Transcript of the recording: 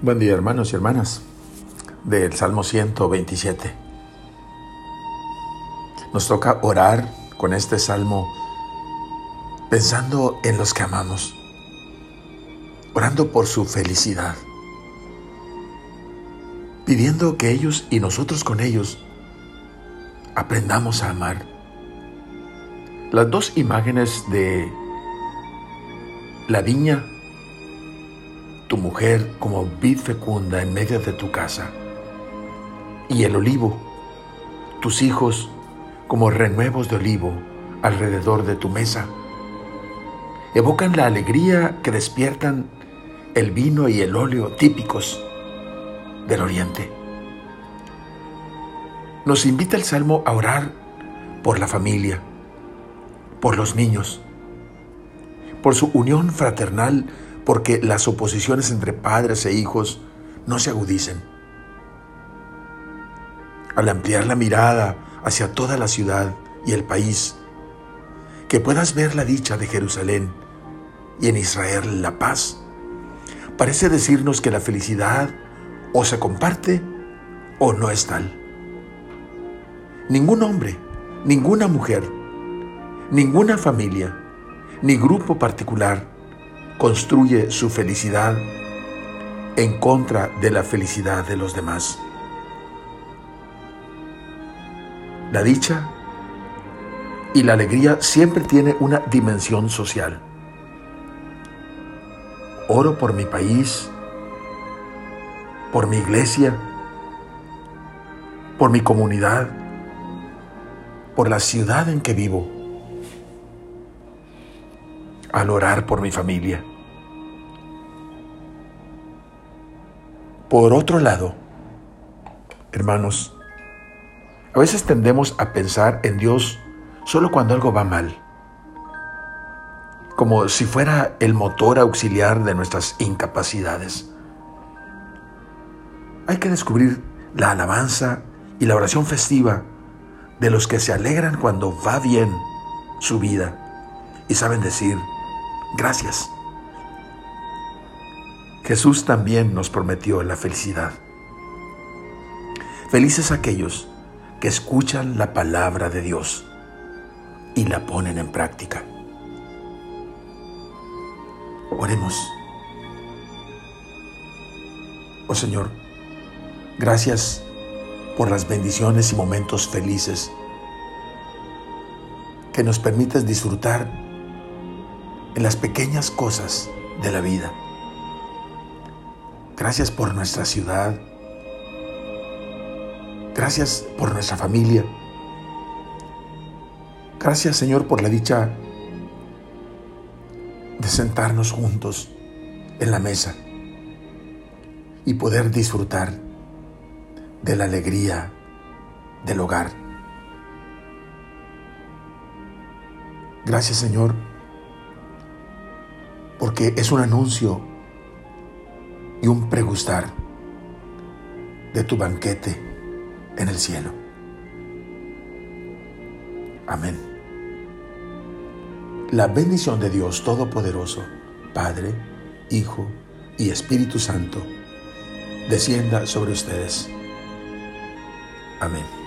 Buen día hermanos y hermanas del Salmo 127. Nos toca orar con este salmo pensando en los que amamos, orando por su felicidad, pidiendo que ellos y nosotros con ellos aprendamos a amar. Las dos imágenes de la viña tu mujer como vid fecunda en medio de tu casa, y el olivo, tus hijos como renuevos de olivo alrededor de tu mesa. Evocan la alegría que despiertan el vino y el óleo típicos del oriente. Nos invita el Salmo a orar por la familia, por los niños, por su unión fraternal porque las oposiciones entre padres e hijos no se agudicen. Al ampliar la mirada hacia toda la ciudad y el país, que puedas ver la dicha de Jerusalén y en Israel la paz, parece decirnos que la felicidad o se comparte o no es tal. Ningún hombre, ninguna mujer, ninguna familia, ni grupo particular construye su felicidad en contra de la felicidad de los demás. La dicha y la alegría siempre tiene una dimensión social. Oro por mi país, por mi iglesia, por mi comunidad, por la ciudad en que vivo al orar por mi familia. Por otro lado, hermanos, a veces tendemos a pensar en Dios solo cuando algo va mal, como si fuera el motor auxiliar de nuestras incapacidades. Hay que descubrir la alabanza y la oración festiva de los que se alegran cuando va bien su vida y saben decir, Gracias. Jesús también nos prometió la felicidad. Felices aquellos que escuchan la palabra de Dios y la ponen en práctica. Oremos. Oh Señor, gracias por las bendiciones y momentos felices que nos permites disfrutar en las pequeñas cosas de la vida. Gracias por nuestra ciudad. Gracias por nuestra familia. Gracias Señor por la dicha de sentarnos juntos en la mesa y poder disfrutar de la alegría del hogar. Gracias Señor porque es un anuncio y un pregustar de tu banquete en el cielo. Amén. La bendición de Dios Todopoderoso, Padre, Hijo y Espíritu Santo, descienda sobre ustedes. Amén.